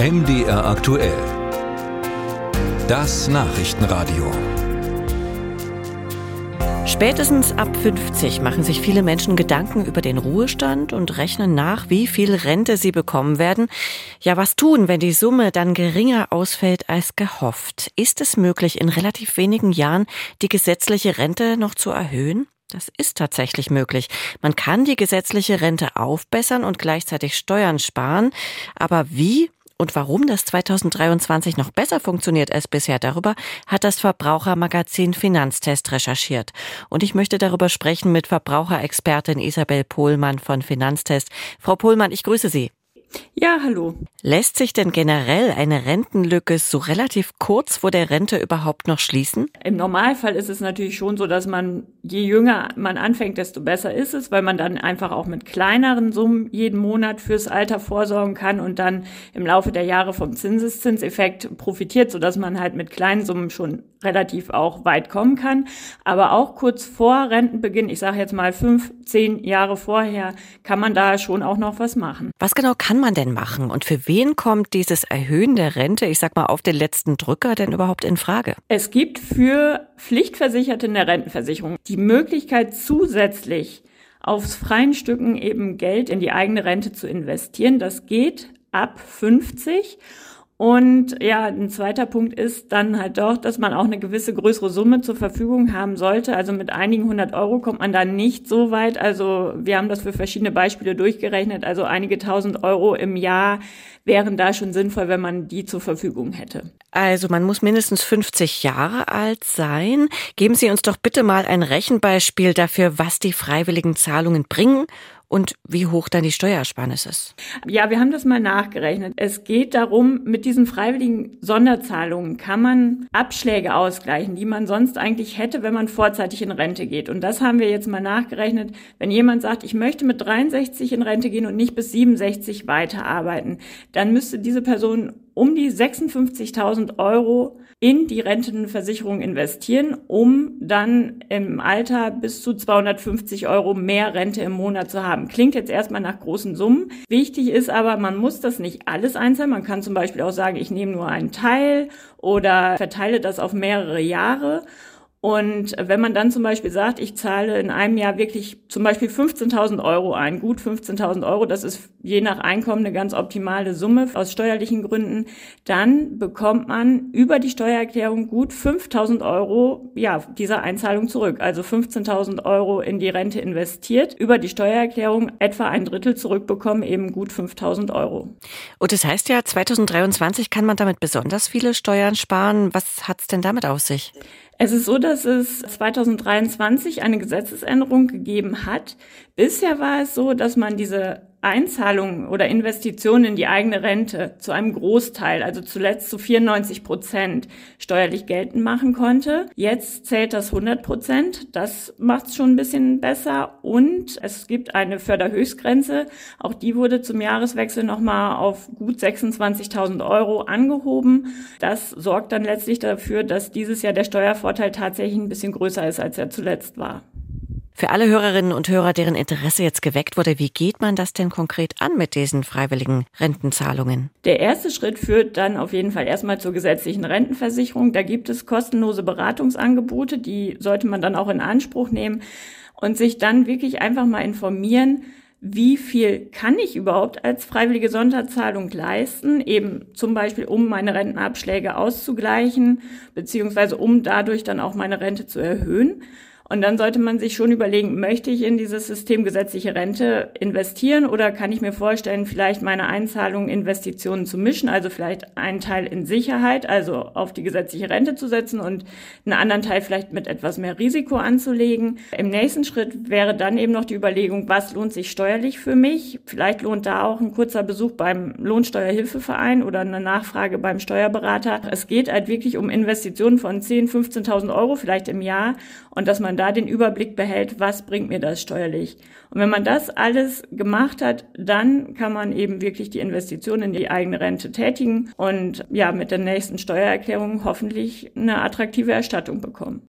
MDR aktuell. Das Nachrichtenradio. Spätestens ab 50 machen sich viele Menschen Gedanken über den Ruhestand und rechnen nach, wie viel Rente sie bekommen werden. Ja, was tun, wenn die Summe dann geringer ausfällt als gehofft? Ist es möglich, in relativ wenigen Jahren die gesetzliche Rente noch zu erhöhen? Das ist tatsächlich möglich. Man kann die gesetzliche Rente aufbessern und gleichzeitig Steuern sparen. Aber wie und warum das 2023 noch besser funktioniert als bisher, darüber hat das Verbrauchermagazin Finanztest recherchiert. Und ich möchte darüber sprechen mit Verbraucherexpertin Isabel Pohlmann von Finanztest. Frau Pohlmann, ich grüße Sie. Ja, hallo. Lässt sich denn generell eine Rentenlücke so relativ kurz vor der Rente überhaupt noch schließen? Im Normalfall ist es natürlich schon so, dass man, je jünger man anfängt, desto besser ist es, weil man dann einfach auch mit kleineren Summen jeden Monat fürs Alter vorsorgen kann und dann im Laufe der Jahre vom Zinseszinseffekt profitiert, sodass man halt mit kleinen Summen schon relativ auch weit kommen kann. Aber auch kurz vor Rentenbeginn, ich sage jetzt mal fünf, zehn Jahre vorher, kann man da schon auch noch was machen. Was genau kann man denn machen und für wen kommt dieses Erhöhen der Rente, ich sag mal, auf den letzten Drücker denn überhaupt in Frage? Es gibt für Pflichtversicherte in der Rentenversicherung die Möglichkeit zusätzlich aufs freien Stücken eben Geld in die eigene Rente zu investieren. Das geht ab 50 und ja, ein zweiter Punkt ist dann halt doch, dass man auch eine gewisse größere Summe zur Verfügung haben sollte. Also mit einigen hundert Euro kommt man da nicht so weit. Also wir haben das für verschiedene Beispiele durchgerechnet. Also einige tausend Euro im Jahr wären da schon sinnvoll, wenn man die zur Verfügung hätte. Also man muss mindestens 50 Jahre alt sein. Geben Sie uns doch bitte mal ein Rechenbeispiel dafür, was die freiwilligen Zahlungen bringen und wie hoch dann die Steuersparnis ist. Ja, wir haben das mal nachgerechnet. Es geht darum, mit diesen freiwilligen Sonderzahlungen kann man Abschläge ausgleichen, die man sonst eigentlich hätte, wenn man vorzeitig in Rente geht. Und das haben wir jetzt mal nachgerechnet. Wenn jemand sagt, ich möchte mit 63 in Rente gehen und nicht bis 67 weiterarbeiten, dann müsste diese Person um die 56.000 Euro in die Rentenversicherung investieren, um dann im Alter bis zu 250 Euro mehr Rente im Monat zu haben. Klingt jetzt erstmal nach großen Summen. Wichtig ist aber, man muss das nicht alles einzahlen. Man kann zum Beispiel auch sagen, ich nehme nur einen Teil oder verteile das auf mehrere Jahre. Und wenn man dann zum Beispiel sagt, ich zahle in einem Jahr wirklich zum Beispiel 15.000 Euro ein, gut 15.000 Euro, das ist je nach Einkommen eine ganz optimale Summe aus steuerlichen Gründen, dann bekommt man über die Steuererklärung gut 5.000 Euro, ja, dieser Einzahlung zurück. Also 15.000 Euro in die Rente investiert, über die Steuererklärung etwa ein Drittel zurückbekommen, eben gut 5.000 Euro. Und das heißt ja, 2023 kann man damit besonders viele Steuern sparen. Was hat's denn damit auf sich? Es ist so, dass es 2023 eine Gesetzesänderung gegeben hat. Bisher war es so, dass man diese Einzahlungen oder Investitionen in die eigene Rente zu einem Großteil, also zuletzt zu 94 Prozent steuerlich geltend machen konnte. Jetzt zählt das 100 Prozent. Das macht es schon ein bisschen besser. Und es gibt eine Förderhöchstgrenze. Auch die wurde zum Jahreswechsel nochmal auf gut 26.000 Euro angehoben. Das sorgt dann letztlich dafür, dass dieses Jahr der Steuervorteil tatsächlich ein bisschen größer ist, als er zuletzt war. Für alle Hörerinnen und Hörer, deren Interesse jetzt geweckt wurde, wie geht man das denn konkret an mit diesen freiwilligen Rentenzahlungen? Der erste Schritt führt dann auf jeden Fall erstmal zur gesetzlichen Rentenversicherung. Da gibt es kostenlose Beratungsangebote, die sollte man dann auch in Anspruch nehmen und sich dann wirklich einfach mal informieren, wie viel kann ich überhaupt als freiwillige Sonderzahlung leisten, eben zum Beispiel um meine Rentenabschläge auszugleichen, beziehungsweise um dadurch dann auch meine Rente zu erhöhen. Und dann sollte man sich schon überlegen, möchte ich in dieses System gesetzliche Rente investieren oder kann ich mir vorstellen, vielleicht meine Einzahlungen, Investitionen zu mischen, also vielleicht einen Teil in Sicherheit, also auf die gesetzliche Rente zu setzen und einen anderen Teil vielleicht mit etwas mehr Risiko anzulegen. Im nächsten Schritt wäre dann eben noch die Überlegung, was lohnt sich steuerlich für mich? Vielleicht lohnt da auch ein kurzer Besuch beim Lohnsteuerhilfeverein oder eine Nachfrage beim Steuerberater. Es geht halt wirklich um Investitionen von 10.000, 15.000 Euro vielleicht im Jahr und dass man da den Überblick behält, was bringt mir das steuerlich. Und wenn man das alles gemacht hat, dann kann man eben wirklich die Investition in die eigene Rente tätigen und ja, mit der nächsten Steuererklärung hoffentlich eine attraktive Erstattung bekommen.